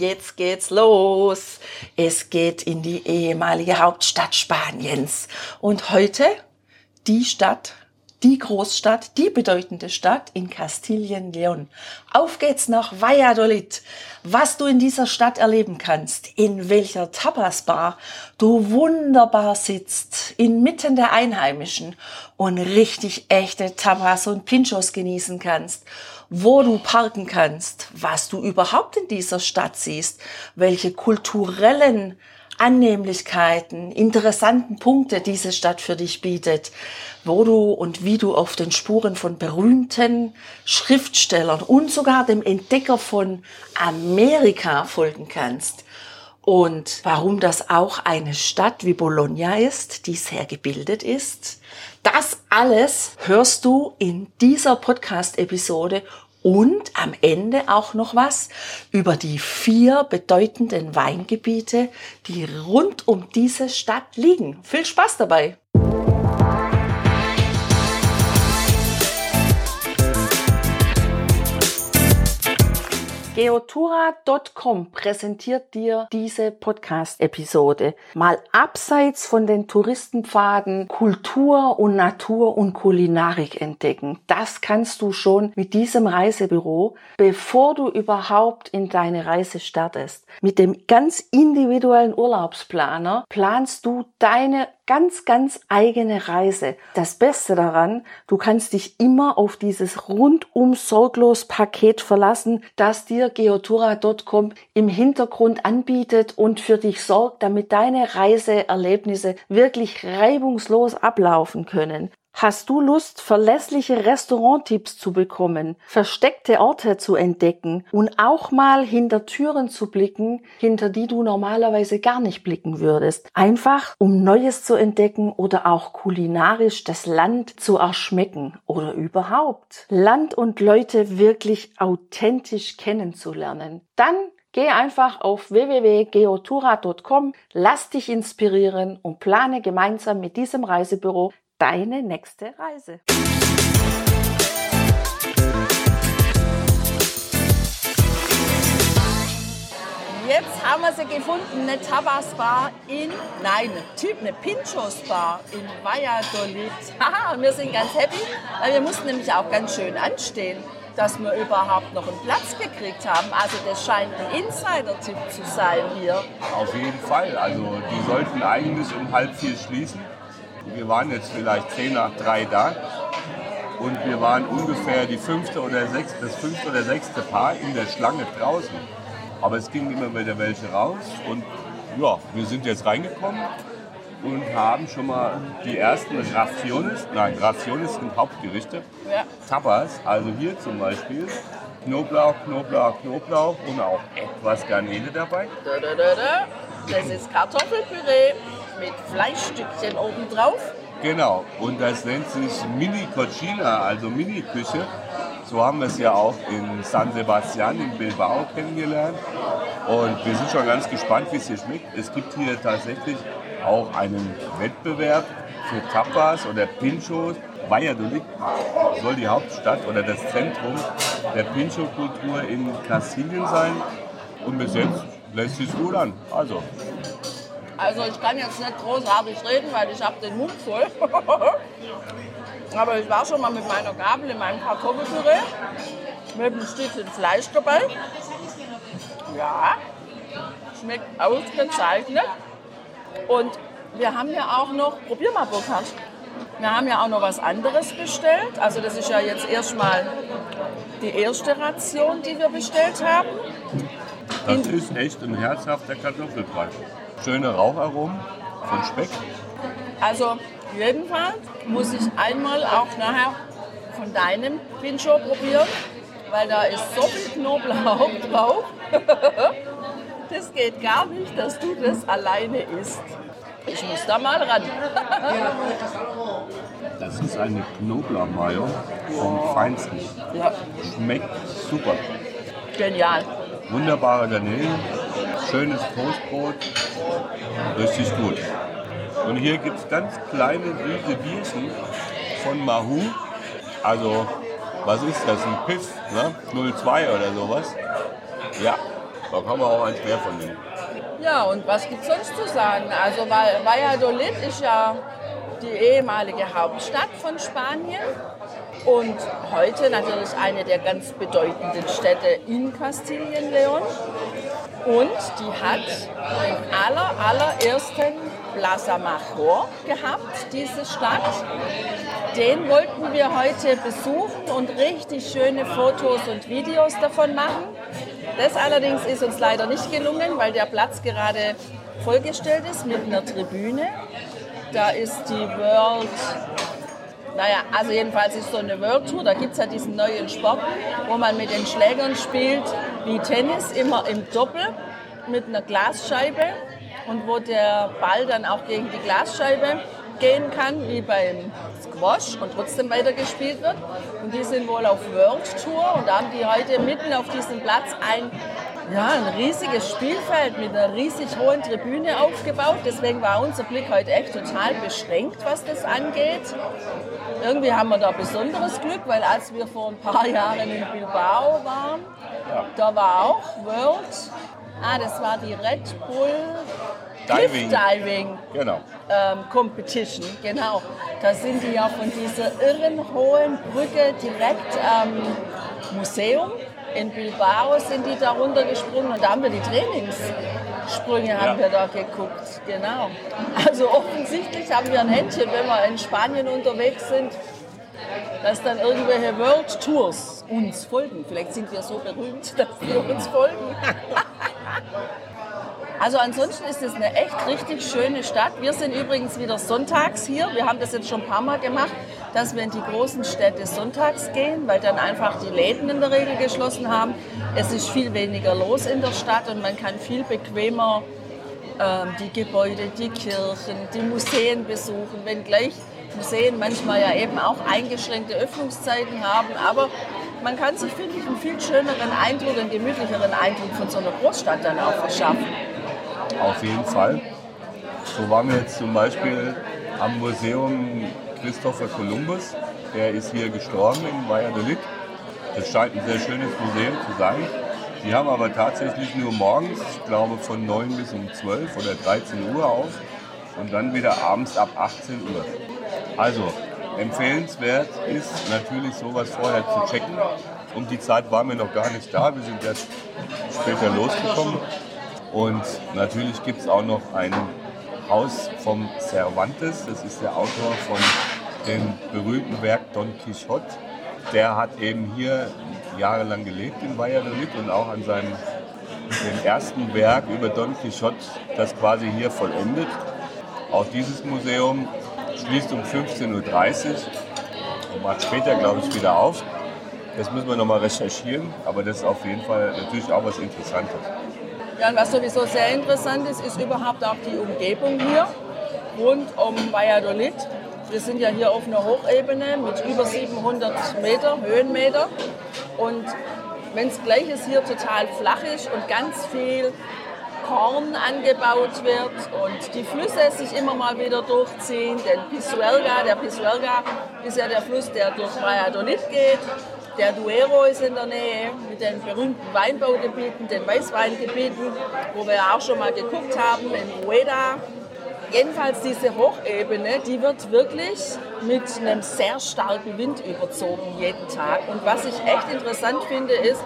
Jetzt geht's los. Es geht in die ehemalige Hauptstadt Spaniens. Und heute die Stadt, die Großstadt, die bedeutende Stadt in Kastilien-Leon. Auf geht's nach Valladolid. Was du in dieser Stadt erleben kannst, in welcher Tapas-Bar du wunderbar sitzt, inmitten der Einheimischen und richtig echte Tapas und Pinchos genießen kannst, wo du parken kannst, was du überhaupt in dieser Stadt siehst, welche kulturellen Annehmlichkeiten, interessanten Punkte diese Stadt für dich bietet, wo du und wie du auf den Spuren von berühmten Schriftstellern und sogar dem Entdecker von Amerika folgen kannst. Und warum das auch eine Stadt wie Bologna ist, die sehr gebildet ist. Das alles hörst du in dieser Podcast-Episode und am Ende auch noch was über die vier bedeutenden Weingebiete, die rund um diese Stadt liegen. Viel Spaß dabei! Geotura.com präsentiert dir diese Podcast-Episode. Mal abseits von den Touristenpfaden Kultur und Natur und Kulinarik entdecken. Das kannst du schon mit diesem Reisebüro, bevor du überhaupt in deine Reise startest. Mit dem ganz individuellen Urlaubsplaner planst du deine ganz, ganz eigene Reise. Das Beste daran, du kannst dich immer auf dieses rundum sorglos Paket verlassen, das dir geotura.com im Hintergrund anbietet und für dich sorgt, damit deine Reiseerlebnisse wirklich reibungslos ablaufen können. Hast du Lust, verlässliche Restauranttipps zu bekommen, versteckte Orte zu entdecken und auch mal hinter Türen zu blicken, hinter die du normalerweise gar nicht blicken würdest? Einfach, um Neues zu entdecken oder auch kulinarisch das Land zu erschmecken oder überhaupt Land und Leute wirklich authentisch kennenzulernen. Dann Geh einfach auf www.geotura.com, lass dich inspirieren und plane gemeinsam mit diesem Reisebüro deine nächste Reise. Jetzt haben wir sie gefunden, eine Tabasbar in, nein, eine Typ, eine Pinchos Bar in Valladolid. Haha, und wir sind ganz happy, weil wir mussten nämlich auch ganz schön anstehen, dass wir überhaupt noch einen Platz gekriegt haben. Also das scheint ein Insider-Tipp zu sein hier. Auf jeden Fall. Also die sollten eigentlich um halb vier schließen. Wir waren jetzt vielleicht zehn nach drei da und wir waren ungefähr die fünfte oder sechste, das fünfte oder sechste Paar in der Schlange draußen. Aber es ging immer wieder welche raus und ja, wir sind jetzt reingekommen und haben schon mal die ersten Raciones, nein, Raciones sind Hauptgerichte, Ja. Tapas, also hier zum Beispiel Knoblauch, Knoblauch, Knoblauch und auch etwas Garnele dabei. Da, da, da, da. Das ist Kartoffelpüree mit Fleischstückchen obendrauf. Genau, und das nennt sich Mini Cochina, also Mini-Küche. So haben wir es ja auch in San Sebastian in Bilbao kennengelernt. Und wir sind schon ganz gespannt, wie es hier schmeckt. Es gibt hier tatsächlich auch einen Wettbewerb für Tapas oder Pinchos. Valladolid soll die Hauptstadt oder das Zentrum der Pincho-Kultur in Kastilien sein. Und bis jetzt lässt sich gut an. Also, Also ich kann jetzt nicht großartig reden, weil ich habe den Mund voll. Aber ich war schon mal mit meiner Gabel in meinem Kartoffelpüree mit einem Stückchen Fleisch dabei. Ja, schmeckt ausgezeichnet. Und wir haben ja auch noch, probier mal Burkhard. Wir haben ja auch noch was anderes bestellt. Also das ist ja jetzt erstmal die erste Ration, die wir bestellt haben. das ist echt ein herzhafter Kartoffelbrei. Schöne Raucharomen von Speck. Also jedenfalls muss ich einmal auch nachher von deinem Pincho probieren, weil da ist so viel Knoblauch drauf. Das geht gar nicht, dass du das alleine isst. Ich muss da mal ran. Das ist eine Knoblauchmayo vom Feinsten. Ja, Schmeckt super. genial. Wunderbare Garnelen, schönes Toastbrot, richtig gut. Und hier gibt es ganz kleine süße Bierchen von Mahu. Also, was ist das? Ein Piff, ne? 02 oder sowas. Ja, da kann man auch eins mehr von nehmen. Ja, und was gibt es sonst zu sagen? Also, Valladolid ist ja die ehemalige Hauptstadt von Spanien und heute natürlich eine der ganz bedeutenden Städte in Kastilien-Leon. Und die hat den aller, allerersten Plaza Major gehabt, diese Stadt. Den wollten wir heute besuchen und richtig schöne Fotos und Videos davon machen. Das allerdings ist uns leider nicht gelungen, weil der Platz gerade vollgestellt ist mit einer Tribüne. Da ist die World, naja, also jedenfalls ist so eine World Tour, da gibt es ja diesen neuen Sport, wo man mit den Schlägern spielt, wie Tennis, immer im Doppel mit einer Glasscheibe und wo der Ball dann auch gegen die Glasscheibe gehen kann, wie beim Squash und trotzdem weitergespielt wird. Und die sind wohl auf World Tour und da haben die heute mitten auf diesem Platz ein, ja, ein riesiges Spielfeld mit einer riesig hohen Tribüne aufgebaut. Deswegen war unser Blick heute echt total beschränkt, was das angeht. Irgendwie haben wir da besonderes Glück, weil als wir vor ein paar Jahren in Bilbao waren, da war auch World, ah, das war die Red Bull Cliff Diving. Diving Genau. ähm, Competition, genau. Da sind die ja von dieser irren hohen Brücke direkt am Museum in Bilbao sind die da runtergesprungen und da haben wir die Trainingssprünge haben Ja. wir da geguckt, genau. Also offensichtlich haben wir ein Händchen, wenn wir in Spanien unterwegs sind, dass dann irgendwelche World Tours uns folgen. Vielleicht sind wir so berühmt, dass die uns folgen. Also ansonsten ist es eine echt richtig schöne Stadt. Wir sind übrigens wieder sonntags hier. Wir haben das jetzt schon ein paar Mal gemacht, dass wir in die großen Städte sonntags gehen, weil dann einfach die Läden in der Regel geschlossen haben. Es ist viel weniger los in der Stadt und man kann viel bequemer ähm, die Gebäude, die Kirchen, die Museen besuchen, wenngleich Museen manchmal ja eben auch eingeschränkte Öffnungszeiten haben. Aber man kann sich, finde ich, einen viel schöneren Eindruck, einen gemütlicheren Eindruck von so einer Großstadt dann auch verschaffen. Auf jeden Fall. So waren wir jetzt zum Beispiel am Museum Christopher Columbus. Der ist hier gestorben in Valladolid. Das scheint ein sehr schönes Museum zu sein. Die haben aber tatsächlich nur morgens, ich glaube von 9 bis um 12 oder 13 Uhr auf und dann wieder abends ab 18 Uhr. Also empfehlenswert ist natürlich sowas vorher zu checken. Um die Zeit waren wir noch gar nicht da, wir sind erst später losgekommen. Und natürlich gibt es auch noch ein Haus vom Cervantes, das ist der Autor von dem berühmten Werk Don Quixote. Der hat eben hier jahrelang gelebt in Valladolid und auch an seinem dem ersten Werk über Don Quixote das quasi hier vollendet. Auch dieses Museum schließt um 15.30 Uhr und macht später, glaube ich, wieder auf. Das müssen wir nochmal recherchieren, aber das ist auf jeden Fall natürlich auch was Interessantes. Ja, und was sowieso sehr interessant ist, ist überhaupt auch die Umgebung hier rund um Valladolid. Wir sind ja hier auf einer Hochebene mit über 700 Meter, Höhenmeter. Und wenn es gleich ist, hier total flach ist und ganz viel Korn angebaut wird und die Flüsse sich immer mal wieder durchziehen. Den Pisuerga, der Pisuerga ist ja der Fluss, der durch Valladolid geht. Der Duero ist in der Nähe mit den berühmten Weinbaugebieten, den Weißweingebieten, wo wir ja auch schon mal geguckt haben, in Ueda. Jedenfalls diese Hochebene, die wird wirklich mit einem sehr starken Wind überzogen jeden Tag. Und was ich echt interessant finde, ist,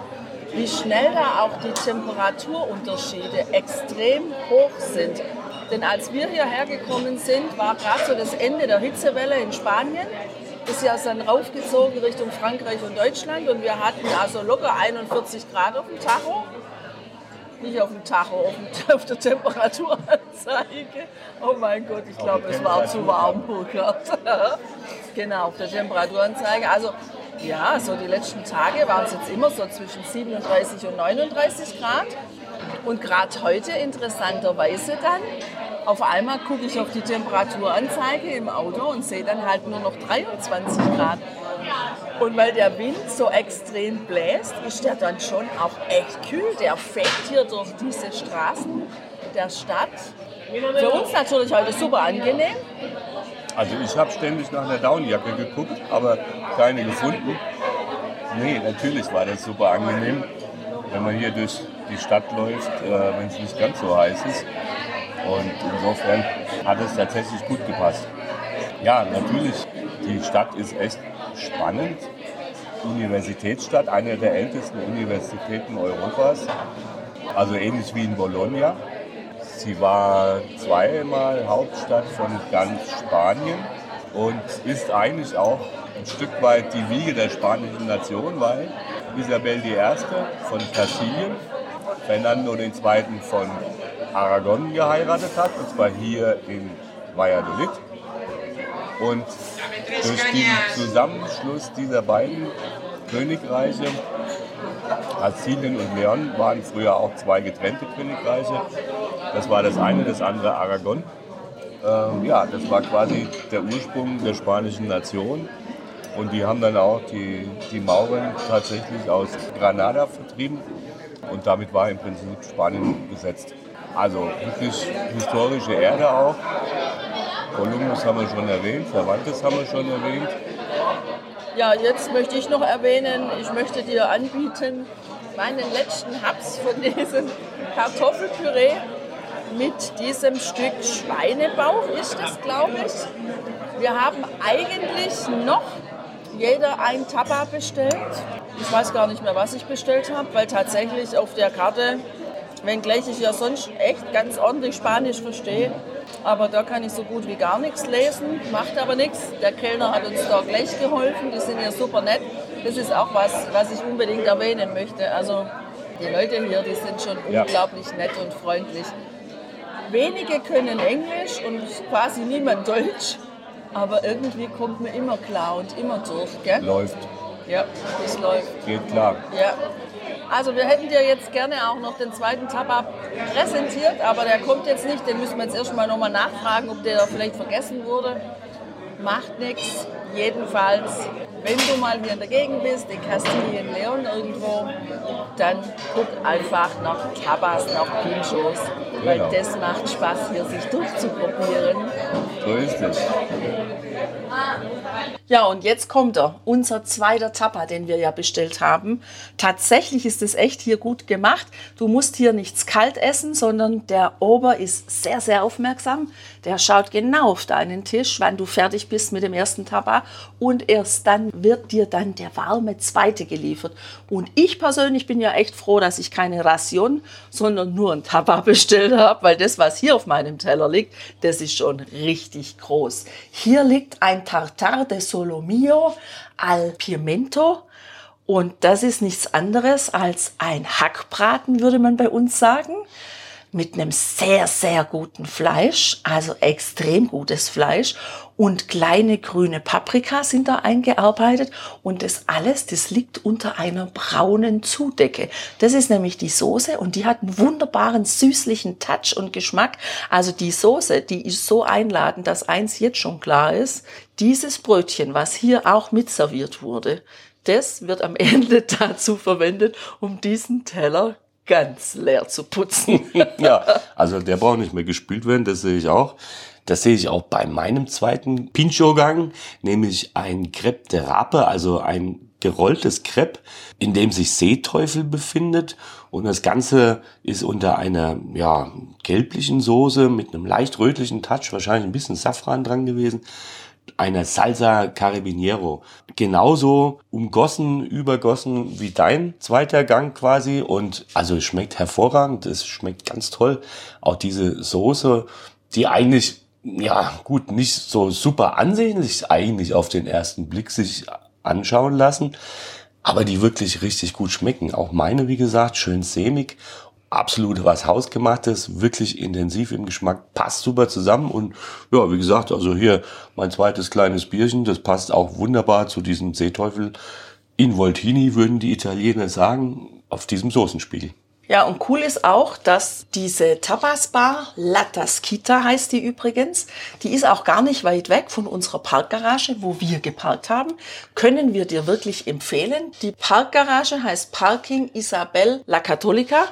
wie schnell da auch die Temperaturunterschiede extrem hoch sind. Denn als wir hierher gekommen sind, war gerade so das Ende der Hitzewelle in Spanien. Ist ja dann raufgezogen Richtung Frankreich und Deutschland und wir hatten also locker 41 Grad auf dem Tacho. Nicht auf dem Tacho, auf, dem, auf der Temperaturanzeige. Oh mein Gott, ich glaube, es war zu warm, Burkhard. genau, auf der Temperaturanzeige. Also ja, so die letzten Tage waren es jetzt immer so zwischen 37 und 39 Grad. Und gerade heute interessanterweise dann, auf einmal gucke ich auf die Temperaturanzeige im Auto und sehe dann halt nur noch 23 Grad. Und weil der Wind so extrem bläst, ist der dann schon auch echt kühl. Der fegt hier durch diese Straßen der Stadt. Für uns natürlich heute super angenehm. Also ich habe ständig nach einer Downjacke geguckt, aber keine gefunden. Nee, natürlich war das super angenehm, wenn man hier durch die Stadt läuft, äh, wenn es nicht ganz so heiß ist. Und insofern hat es tatsächlich gut gepasst. Ja, natürlich, die Stadt ist echt spannend. Universitätsstadt, eine der ältesten Universitäten Europas. Also ähnlich wie in Bologna. Sie war zweimal Hauptstadt von ganz Spanien und ist eigentlich auch ein Stück weit die Wiege der spanischen Nation, weil Isabel I. von Kastilien Fernando II. von Aragon geheiratet hat, und zwar hier in Valladolid. Und durch den Zusammenschluss dieser beiden Königreiche, Kastilien und Leon waren früher auch zwei getrennte Königreiche. Das war das eine, das andere Aragon. Ähm, ja, das war quasi der Ursprung der spanischen Nation. Und die haben dann auch die, die Mauren tatsächlich aus Granada vertrieben. Und damit war im Prinzip Spanien besetzt. Also wirklich historische Erde auch. Kolumbus haben wir schon erwähnt, Cervantes haben wir schon erwähnt. Ja, jetzt möchte ich noch erwähnen, ich möchte dir anbieten, meinen letzten Haps von diesem Kartoffelpüree mit diesem Stück Schweinebauch ist es, glaube ich. Wir haben eigentlich noch jeder ein Tapa bestellt. Ich weiß gar nicht mehr, was ich bestellt habe, weil tatsächlich auf der Karte, wenngleich ich ja sonst echt ganz ordentlich Spanisch verstehe, aber da kann ich so gut wie gar nichts lesen, macht aber nichts. Der Kellner hat uns da gleich geholfen, die sind ja super nett. Das ist auch was, was ich unbedingt erwähnen möchte. Also die Leute hier, die sind schon ja. unglaublich nett und freundlich. Wenige können Englisch und quasi niemand Deutsch, aber irgendwie kommt man immer klar und immer durch. Gell? Läuft. Ja, das läuft. Geht klar. Ja. Also wir hätten dir jetzt gerne auch noch den zweiten Tabak präsentiert, aber der kommt jetzt nicht. Den müssen wir jetzt erstmal nochmal nachfragen, ob der vielleicht vergessen wurde. Macht nichts. Jedenfalls, wenn du mal hier in der Gegend bist, in Kastilien Leon irgendwo, dann guck einfach nach Tabas, nach Pinchos, weil genau. das macht Spaß, hier sich durchzuprobieren. So ist es. Ja, und jetzt kommt er, unser zweiter Tapa, den wir ja bestellt haben. Tatsächlich ist es echt hier gut gemacht. Du musst hier nichts kalt essen, sondern der Ober ist sehr, sehr aufmerksam. Der schaut genau auf deinen Tisch, wann du fertig bist mit dem ersten Tapa. Und erst dann wird dir dann der warme zweite geliefert. Und ich persönlich bin ja echt froh, dass ich keine Ration, sondern nur ein Tapa bestellt habe, weil das, was hier auf meinem Teller liegt, das ist schon richtig groß. Hier liegt ein Tartar de Solomio al Pimento. Und das ist nichts anderes als ein Hackbraten, würde man bei uns sagen mit einem sehr, sehr guten Fleisch, also extrem gutes Fleisch und kleine grüne Paprika sind da eingearbeitet und das alles, das liegt unter einer braunen Zudecke. Das ist nämlich die Soße und die hat einen wunderbaren süßlichen Touch und Geschmack. Also die Soße, die ist so einladend, dass eins jetzt schon klar ist, dieses Brötchen, was hier auch mitserviert wurde, das wird am Ende dazu verwendet, um diesen Teller ganz leer zu putzen. ja, also der braucht nicht mehr gespült werden, das sehe ich auch. Das sehe ich auch bei meinem zweiten Pincho-Gang, nämlich ein Crepe de Rape, also ein gerolltes Crepe, in dem sich Seeteufel befindet. Und das Ganze ist unter einer ja, gelblichen Soße mit einem leicht rötlichen Touch, wahrscheinlich ein bisschen Safran dran gewesen einer Salsa Carabiniero. Genauso umgossen, übergossen wie dein zweiter Gang quasi. Und also es schmeckt hervorragend, es schmeckt ganz toll. Auch diese Soße, die eigentlich, ja gut, nicht so super ansehnlich eigentlich auf den ersten Blick sich anschauen lassen, aber die wirklich richtig gut schmecken. Auch meine, wie gesagt, schön sämig absolut was Hausgemachtes, wirklich intensiv im Geschmack, passt super zusammen und ja, wie gesagt, also hier mein zweites kleines Bierchen, das passt auch wunderbar zu diesem Seeteufel. In Voltini würden die Italiener sagen, auf diesem Soßenspiegel. Ja, und cool ist auch, dass diese Tapas-Bar, La Tasquita heißt die übrigens, die ist auch gar nicht weit weg von unserer Parkgarage, wo wir geparkt haben. Können wir dir wirklich empfehlen. Die Parkgarage heißt Parking Isabel La Católica.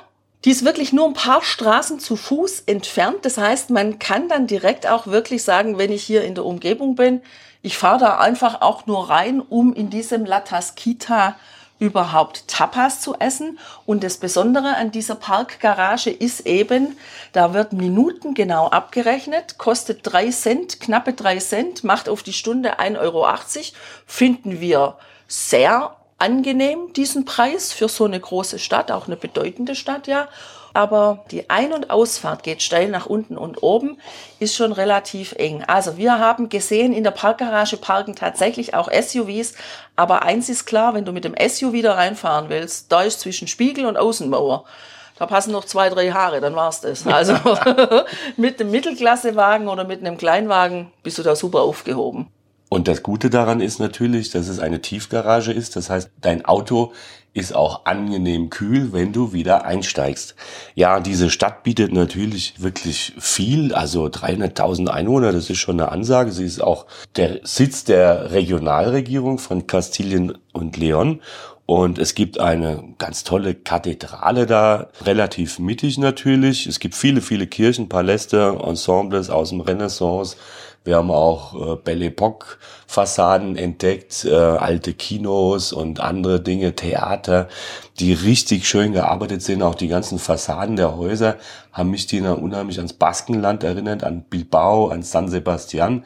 Die ist wirklich nur ein paar Straßen zu Fuß entfernt. Das heißt, man kann dann direkt auch wirklich sagen, wenn ich hier in der Umgebung bin, ich fahre da einfach auch nur rein, um in diesem La Tasquita überhaupt Tapas zu essen. Und das Besondere an dieser Parkgarage ist eben, da wird Minuten genau abgerechnet, kostet drei Cent, knappe drei Cent, macht auf die Stunde 1,80 Euro. Finden wir sehr angenehm, diesen Preis für so eine große Stadt, auch eine bedeutende Stadt, ja aber die Ein- und Ausfahrt geht steil nach unten und oben, ist schon relativ eng. Also wir haben gesehen, in der Parkgarage parken tatsächlich auch SUVs, aber eins ist klar, wenn du mit dem SUV da reinfahren willst, da ist zwischen Spiegel und Außenmauer. Da passen noch zwei, drei Haare, dann war's das. Also mit einem Mittelklassewagen oder mit einem Kleinwagen bist du da super aufgehoben. Und das Gute daran ist natürlich, dass es eine Tiefgarage ist. Das heißt, dein Auto ist auch angenehm kühl, wenn du wieder einsteigst. Ja, diese Stadt bietet natürlich wirklich viel, also 300.000 Einwohner, das ist schon eine Ansage. Sie ist auch der Sitz der Regionalregierung von Kastilien und Leon. Und es gibt eine ganz tolle Kathedrale da, relativ mittig natürlich. Es gibt viele, viele Kirchen, Paläste, Ensembles aus dem Renaissance, wir haben auch äh, Belle Epoque Fassaden entdeckt, äh, alte Kinos und andere Dinge, Theater, die richtig schön gearbeitet sind. Auch die ganzen Fassaden der Häuser haben mich die unheimlich ans Baskenland erinnert, an Bilbao, an San Sebastian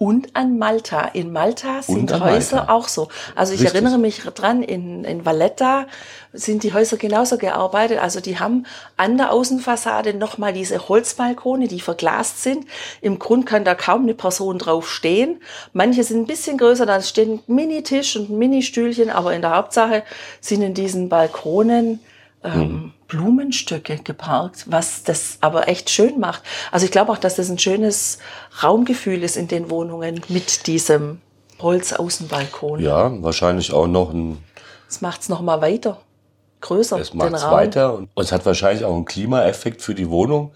und an Malta. In Malta sind Häuser Malta. auch so. Also ich Richtig. erinnere mich dran, in, in Valletta sind die Häuser genauso gearbeitet. Also die haben an der Außenfassade nochmal diese Holzbalkone, die verglast sind. Im Grund kann da kaum eine Person drauf stehen. Manche sind bisschen größer, da stehen ein Mini-Tisch und ein Mini-Stühlchen, aber in der Hauptsache sind in diesen Balkonen ähm, hm. Blumenstöcke geparkt, was das aber echt schön macht. Also ich glaube auch, dass das ein schönes Raumgefühl ist in den Wohnungen mit diesem Holzaußenbalkon. Ja, wahrscheinlich auch noch ein. Es macht es noch mal weiter, größer. Es macht es weiter und es hat wahrscheinlich auch einen Klimaeffekt für die Wohnung.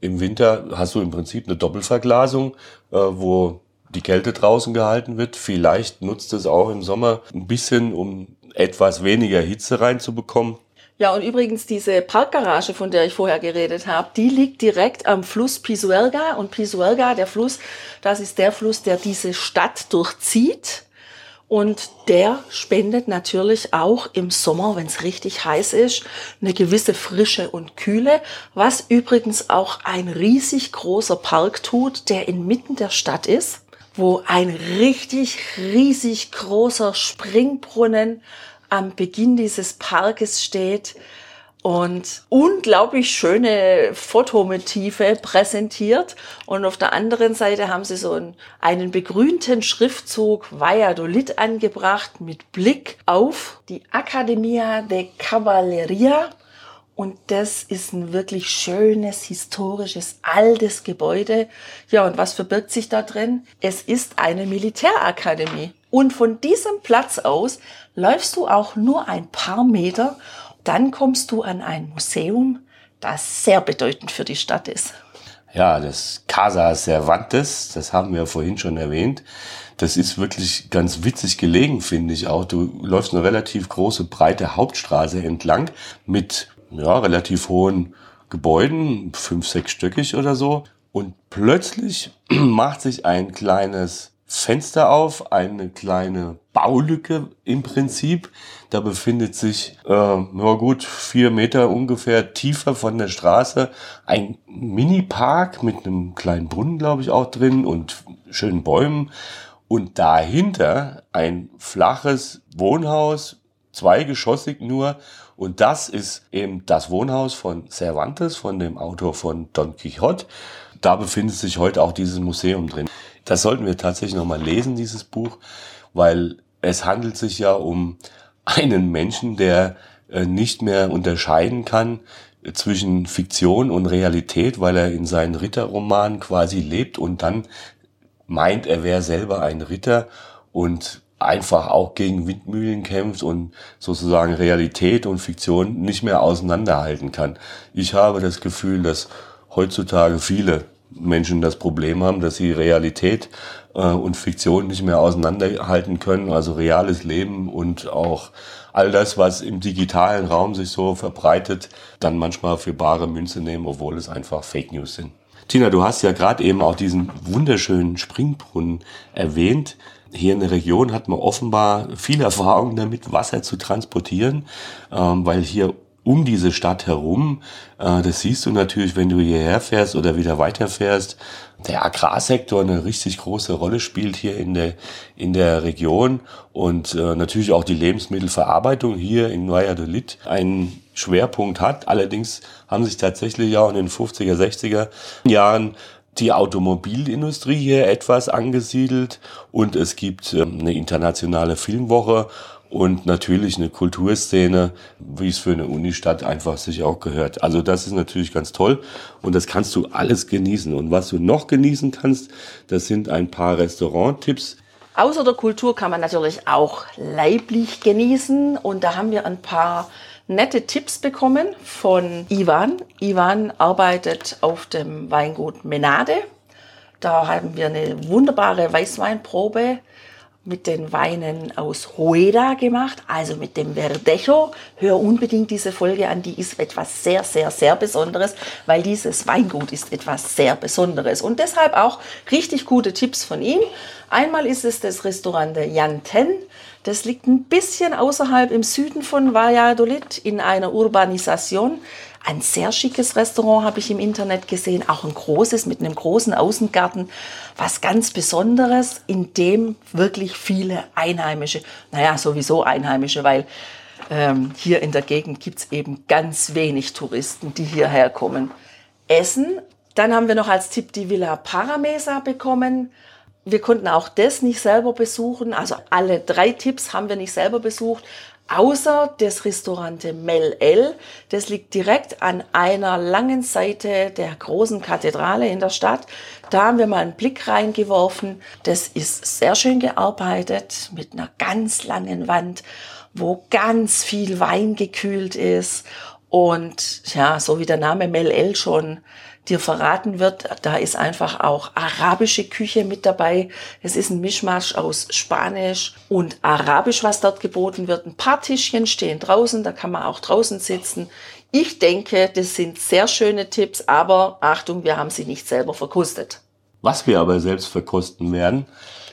Im Winter hast du im Prinzip eine Doppelverglasung, äh, wo die Kälte draußen gehalten wird. Vielleicht nutzt es auch im Sommer ein bisschen, um etwas weniger Hitze reinzubekommen. Ja, und übrigens diese Parkgarage, von der ich vorher geredet habe, die liegt direkt am Fluss Pisuerga. Und Pisuerga, der Fluss, das ist der Fluss, der diese Stadt durchzieht. Und der spendet natürlich auch im Sommer, wenn es richtig heiß ist, eine gewisse Frische und Kühle, was übrigens auch ein riesig großer Park tut, der inmitten der Stadt ist, wo ein richtig riesig großer Springbrunnen am Beginn dieses Parkes steht und unglaublich schöne Fotomotive präsentiert. Und auf der anderen Seite haben sie so einen, einen begrünten Schriftzug Valladolid angebracht mit Blick auf die Academia de Cavalleria. Und das ist ein wirklich schönes, historisches, altes Gebäude. Ja, und was verbirgt sich da drin? Es ist eine Militärakademie. Und von diesem Platz aus läufst du auch nur ein paar Meter, dann kommst du an ein Museum, das sehr bedeutend für die Stadt ist. Ja, das Casa Cervantes, das haben wir vorhin schon erwähnt. Das ist wirklich ganz witzig gelegen, finde ich auch. Du läufst eine relativ große, breite Hauptstraße entlang mit ja, relativ hohen Gebäuden, fünf, sechs stöckig oder so. Und plötzlich macht sich ein kleines Fenster auf, eine kleine Baulücke im Prinzip. Da befindet sich, äh, nur gut, vier Meter ungefähr tiefer von der Straße ein Mini-Park mit einem kleinen Brunnen, glaube ich, auch drin und schönen Bäumen. Und dahinter ein flaches Wohnhaus, zweigeschossig nur. Und das ist eben das Wohnhaus von Cervantes, von dem Autor von Don Quixote. Da befindet sich heute auch dieses Museum drin. Das sollten wir tatsächlich nochmal lesen, dieses Buch, weil es handelt sich ja um einen Menschen, der äh, nicht mehr unterscheiden kann zwischen Fiktion und Realität, weil er in seinen Ritterromanen quasi lebt und dann meint, er wäre selber ein Ritter und einfach auch gegen Windmühlen kämpft und sozusagen Realität und Fiktion nicht mehr auseinanderhalten kann. Ich habe das Gefühl, dass heutzutage viele Menschen das Problem haben, dass sie Realität äh, und Fiktion nicht mehr auseinanderhalten können, also reales Leben und auch all das, was im digitalen Raum sich so verbreitet, dann manchmal für bare Münze nehmen, obwohl es einfach Fake News sind. Tina, du hast ja gerade eben auch diesen wunderschönen Springbrunnen erwähnt. Hier in der Region hat man offenbar viel Erfahrung damit, Wasser zu transportieren, ähm, weil hier um diese Stadt herum, äh, das siehst du natürlich, wenn du hierher fährst oder wieder weiterfährst, der Agrarsektor eine richtig große Rolle spielt hier in der, in der Region und äh, natürlich auch die Lebensmittelverarbeitung hier in Valladolid einen Schwerpunkt hat. Allerdings haben sich tatsächlich auch in den 50er, 60er Jahren die Automobilindustrie hier etwas angesiedelt und es gibt ähm, eine internationale Filmwoche und natürlich eine Kulturszene, wie es für eine Unistadt einfach sich auch gehört. Also das ist natürlich ganz toll und das kannst du alles genießen. Und was du noch genießen kannst, das sind ein paar Restauranttipps. Außer der Kultur kann man natürlich auch leiblich genießen und da haben wir ein paar nette Tipps bekommen von Ivan. Ivan arbeitet auf dem Weingut Menade. Da haben wir eine wunderbare Weißweinprobe mit den Weinen aus Rueda gemacht, also mit dem Verdecho. Hör unbedingt diese Folge an, die ist etwas sehr, sehr, sehr Besonderes, weil dieses Weingut ist etwas sehr Besonderes. Und deshalb auch richtig gute Tipps von ihm. Einmal ist es das Restaurant Jan Ten. Das liegt ein bisschen außerhalb im Süden von Valladolid in einer Urbanisation. Ein sehr schickes Restaurant habe ich im Internet gesehen, auch ein großes mit einem großen Außengarten. Was ganz Besonderes, in dem wirklich viele Einheimische, naja, sowieso Einheimische, weil ähm, hier in der Gegend gibt es eben ganz wenig Touristen, die hierher kommen. Essen. Dann haben wir noch als Tipp die Villa Paramesa bekommen. Wir konnten auch das nicht selber besuchen. Also alle drei Tipps haben wir nicht selber besucht außer das Restaurant Mel El. Das liegt direkt an einer langen Seite der großen Kathedrale in der Stadt. Da haben wir mal einen Blick reingeworfen. Das ist sehr schön gearbeitet mit einer ganz langen Wand, wo ganz viel Wein gekühlt ist. Und ja, so wie der Name Mel El schon dir verraten wird, da ist einfach auch arabische Küche mit dabei. Es ist ein Mischmasch aus Spanisch und Arabisch, was dort geboten wird. Ein paar Tischchen stehen draußen, da kann man auch draußen sitzen. Ich denke, das sind sehr schöne Tipps, aber Achtung, wir haben sie nicht selber verkostet. Was wir aber selbst verkosten werden,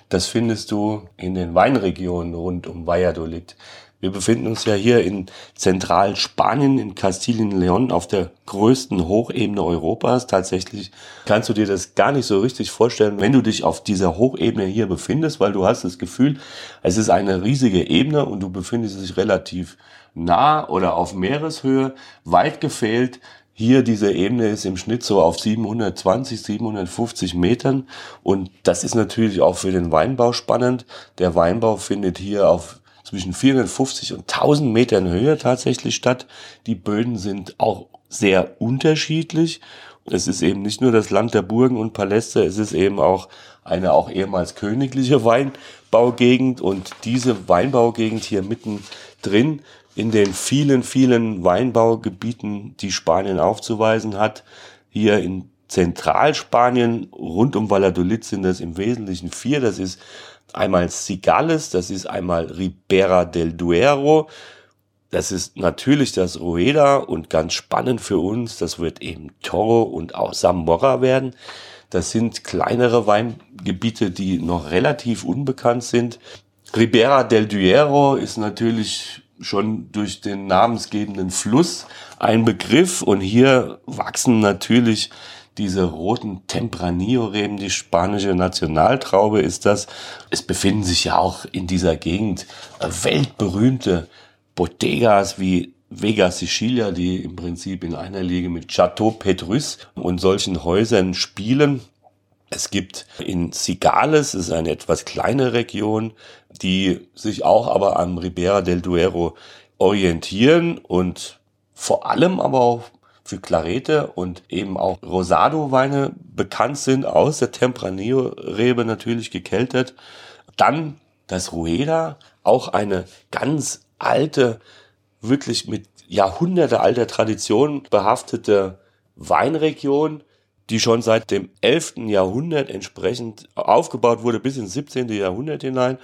das findest du in den Weinregionen rund um Valladolid. Wir befinden uns ja hier in Zentralspanien, in Kastilien-Leon, auf der größten Hochebene Europas. Tatsächlich kannst du dir das gar nicht so richtig vorstellen, wenn du dich auf dieser Hochebene hier befindest, weil du hast das Gefühl, es ist eine riesige Ebene und du befindest dich relativ nah oder auf Meereshöhe, weit gefehlt. Hier diese Ebene ist im Schnitt so auf 720, 750 Metern und das ist natürlich auch für den Weinbau spannend. Der Weinbau findet hier auf zwischen 450 und 1000 Metern Höhe tatsächlich statt. Die Böden sind auch sehr unterschiedlich. Es ist eben nicht nur das Land der Burgen und Paläste, es ist eben auch eine auch ehemals königliche Weinbaugegend und diese Weinbaugegend hier mitten drin in den vielen, vielen Weinbaugebieten, die Spanien aufzuweisen hat, hier in Zentralspanien rund um Valladolid sind das im Wesentlichen vier. Das ist einmal Cigales, das ist einmal Ribera del Duero, das ist natürlich das Rueda und ganz spannend für uns, das wird eben Toro und auch Zamora werden. Das sind kleinere Weingebiete, die noch relativ unbekannt sind. Ribera del Duero ist natürlich schon durch den namensgebenden Fluss ein Begriff und hier wachsen natürlich diese roten Tempranillo-Reben, die spanische Nationaltraube ist das. Es befinden sich ja auch in dieser Gegend äh, weltberühmte Bodegas wie Vega Sicilia, die im Prinzip in einer Liga mit Chateau Petrus und solchen Häusern spielen. Es gibt in Cigales, ist eine etwas kleine Region, die sich auch aber am Ribera del Duero orientieren und vor allem aber auch für Clarete und eben auch Rosado-Weine bekannt sind, aus der Tempranillo-Rebe natürlich gekeltert. Dann dass Rueda auch eine ganz alte, wirklich mit Jahrhunderte alter Tradition behaftete Weinregion, die schon seit dem 11. Jahrhundert entsprechend aufgebaut wurde bis ins 17. Jahrhundert hinein.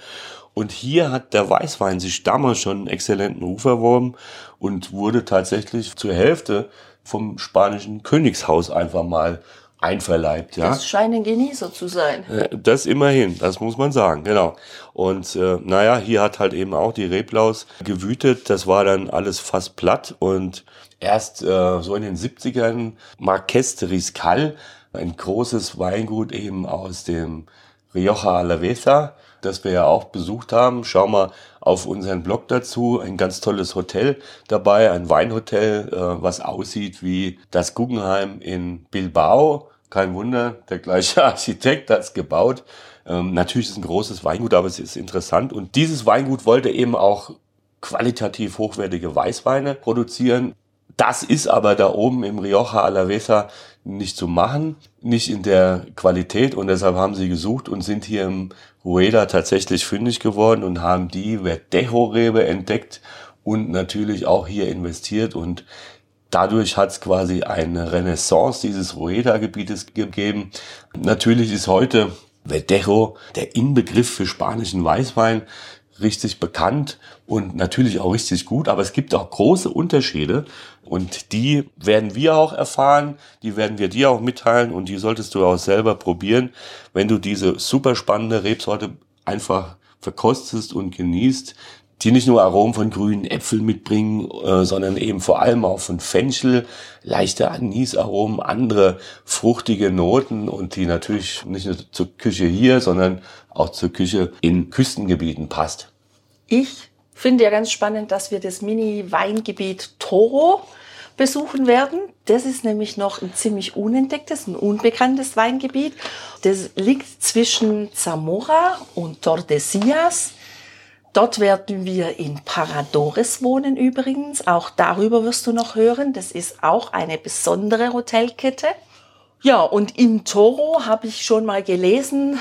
Und hier hat der Weißwein sich damals schon einen exzellenten Ruf erworben und wurde tatsächlich zur Hälfte vom spanischen Königshaus einfach mal einverleibt. Ja? Das scheint ein Genießer zu sein. Äh, das immerhin, das muss man sagen, genau. Und äh, naja, hier hat halt eben auch die Reblaus gewütet. Das war dann alles fast platt. Und erst äh, so in den 70ern Marqués de Riscal, ein großes Weingut eben aus dem Rioja Alavesa, das wir ja auch besucht haben. Schau mal auf unseren Blog dazu. Ein ganz tolles Hotel dabei, ein Weinhotel, äh, was aussieht wie das Guggenheim in Bilbao. Kein Wunder, der gleiche Architekt hat es gebaut. Ähm, natürlich ist es ein großes Weingut, aber es ist interessant. Und dieses Weingut wollte eben auch qualitativ hochwertige Weißweine produzieren. Das ist aber da oben im Rioja Alavesa nicht zu machen, nicht in der Qualität und deshalb haben sie gesucht und sind hier im Rueda tatsächlich fündig geworden und haben die Verdejo-Rebe entdeckt und natürlich auch hier investiert. Und dadurch hat es quasi eine Renaissance dieses Rueda-Gebietes gegeben. Natürlich ist heute Verdejo der Inbegriff für spanischen Weißwein richtig bekannt und natürlich auch richtig gut, aber es gibt auch große Unterschiede und die werden wir auch erfahren, die werden wir dir auch mitteilen und die solltest du auch selber probieren, wenn du diese super spannende Rebsorte einfach verkostest und genießt, die nicht nur Aromen von grünen Äpfeln mitbringen, äh, sondern eben vor allem auch von Fenchel, leichte Anisaromen, andere fruchtige Noten und die natürlich nicht nur zur Küche hier, sondern auch zur Küche in Küstengebieten passt. Ich finde ja ganz spannend, dass wir das Mini-Weingebiet Toro besuchen werden. Das ist nämlich noch ein ziemlich unentdecktes, ein unbekanntes Weingebiet. Das liegt zwischen Zamora und Tordesillas. Dort werden wir in Paradores wohnen übrigens. Auch darüber wirst du noch hören. Das ist auch eine besondere Hotelkette. Ja, und in Toro habe ich schon mal gelesen,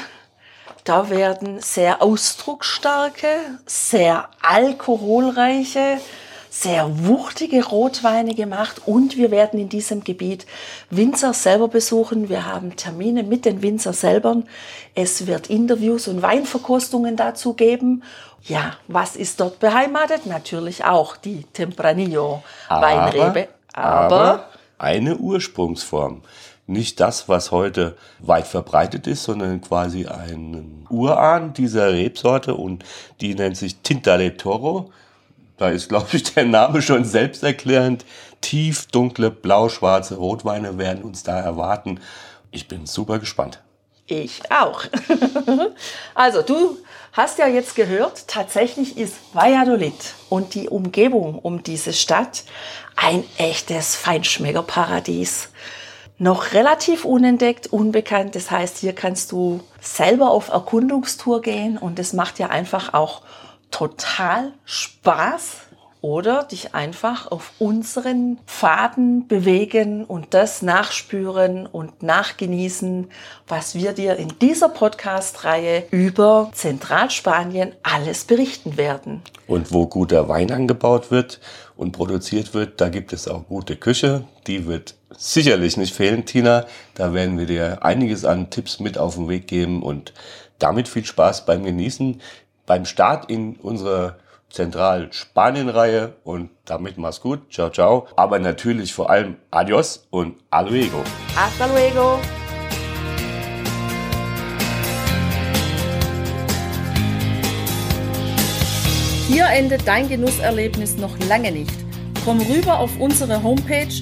da werden sehr ausdrucksstarke, sehr alkoholreiche, sehr wuchtige Rotweine gemacht und wir werden in diesem Gebiet Winzer selber besuchen. Wir haben Termine mit den Winzer selber. Es wird Interviews und Weinverkostungen dazu geben. Ja, was ist dort beheimatet? Natürlich auch die Tempranillo Weinrebe. Aber, aber eine Ursprungsform nicht das, was heute weit verbreitet ist, sondern quasi ein Urahn dieser Rebsorte und die nennt sich Tintale Toro. Da ist, glaube ich, der Name schon selbsterklärend. Tief dunkle, blau-schwarze Rotweine werden uns da erwarten. Ich bin super gespannt. Ich auch. also du hast ja jetzt gehört, tatsächlich ist Valladolid und die Umgebung um diese Stadt ein echtes Feinschmeckerparadies noch relativ unentdeckt, unbekannt. Das heißt, hier kannst du selber auf Erkundungstour gehen und es macht ja einfach auch total Spaß. Oder dich einfach auf unseren Pfaden bewegen und das nachspüren und nachgenießen, was wir dir in dieser Podcast-Reihe über Zentralspanien alles berichten werden. Und wo guter Wein angebaut wird und produziert wird, da gibt es auch gute Küche. Die wird sicherlich nicht fehlen, Tina. Da werden wir dir einiges an Tipps mit auf den Weg geben und damit viel Spaß beim Genießen, beim Start in unsere Zentral-Spanien-Reihe und damit mach's gut. Ciao, ciao. Aber natürlich vor allem Adios und a luego. Hasta luego. Hier endet dein Genusserlebnis noch lange nicht. Komm rüber auf unsere Homepage